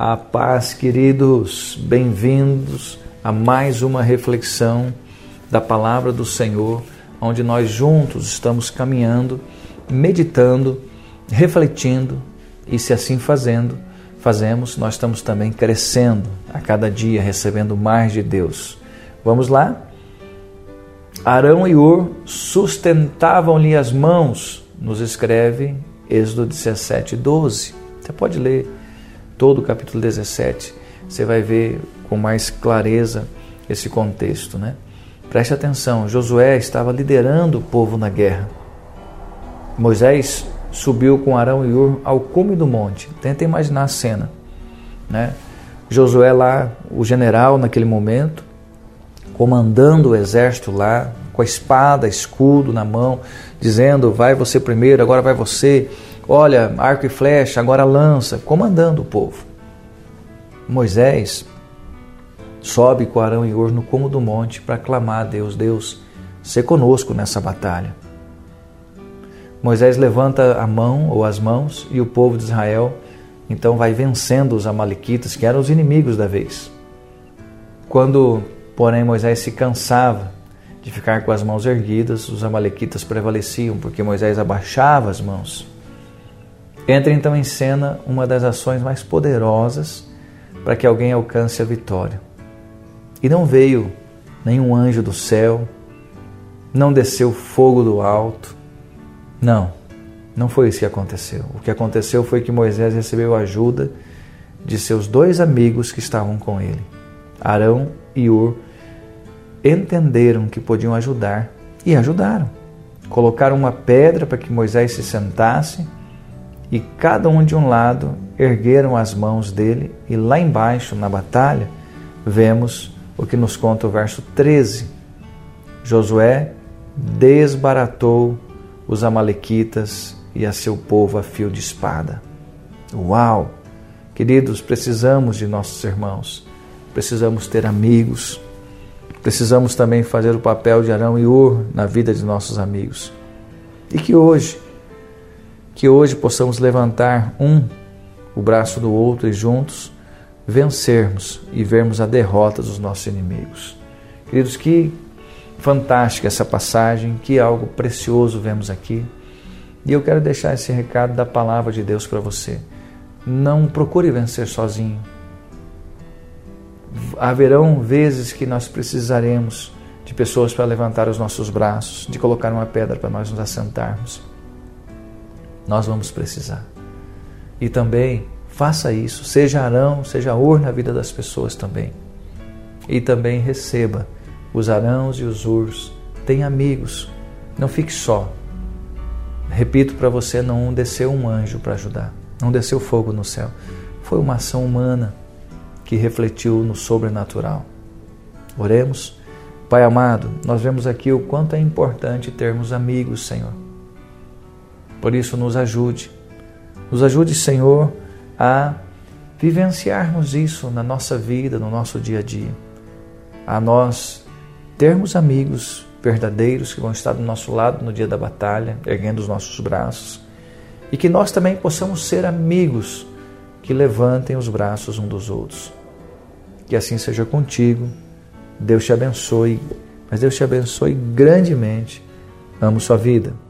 A paz, queridos, bem-vindos a mais uma reflexão da palavra do Senhor, onde nós juntos estamos caminhando, meditando, refletindo e, se assim fazendo, fazemos, nós estamos também crescendo a cada dia, recebendo mais de Deus. Vamos lá? Arão e Ur sustentavam-lhe as mãos, nos escreve Êxodo 17, 12. Você pode ler todo o capítulo 17, você vai ver com mais clareza esse contexto, né? Preste atenção, Josué estava liderando o povo na guerra. Moisés subiu com Arão e Ur ao cume do monte. Tenta imaginar a cena, né? Josué lá, o general naquele momento, comandando o exército lá, com a espada, escudo na mão, dizendo: vai você primeiro, agora vai você olha, arco e flecha, agora lança, comandando o povo. Moisés sobe com Arão e Ur no do monte para clamar a Deus: Deus, se conosco nessa batalha. Moisés levanta a mão ou as mãos e o povo de Israel então vai vencendo os amalequitas, que eram os inimigos da vez. Quando, porém, Moisés se cansava de ficar com as mãos erguidas, os amalequitas prevaleciam, porque Moisés abaixava as mãos. Entra então em cena uma das ações mais poderosas para que alguém alcance a vitória. E não veio nenhum anjo do céu, não desceu fogo do alto. Não, não foi isso que aconteceu. O que aconteceu foi que Moisés recebeu ajuda de seus dois amigos que estavam com ele. Arão e Ur entenderam que podiam ajudar e ajudaram. Colocaram uma pedra para que Moisés se sentasse e cada um de um lado ergueram as mãos dele, e lá embaixo, na batalha, vemos o que nos conta o verso 13. Josué desbaratou os Amalequitas e a seu povo a fio de espada. Uau! Queridos, precisamos de nossos irmãos, precisamos ter amigos, precisamos também fazer o papel de Arão e Ur na vida de nossos amigos. E que hoje que hoje possamos levantar um o braço do outro e juntos vencermos e vermos a derrota dos nossos inimigos. Queridos, que fantástica essa passagem, que algo precioso vemos aqui. E eu quero deixar esse recado da palavra de Deus para você. Não procure vencer sozinho. Haverão vezes que nós precisaremos de pessoas para levantar os nossos braços, de colocar uma pedra para nós nos assentarmos nós vamos precisar. E também faça isso, seja Arão, seja Ur na vida das pessoas também. E também receba os Arãos e os Urs. Tenha amigos, não fique só. Repito para você, não desceu um anjo para ajudar, não desceu fogo no céu. Foi uma ação humana que refletiu no sobrenatural. Oremos. Pai amado, nós vemos aqui o quanto é importante termos amigos, Senhor por isso, nos ajude. Nos ajude, Senhor, a vivenciarmos isso na nossa vida, no nosso dia a dia. A nós termos amigos verdadeiros que vão estar do nosso lado no dia da batalha, erguendo os nossos braços. E que nós também possamos ser amigos que levantem os braços um dos outros. Que assim seja contigo. Deus te abençoe, mas Deus te abençoe grandemente. Amo sua vida.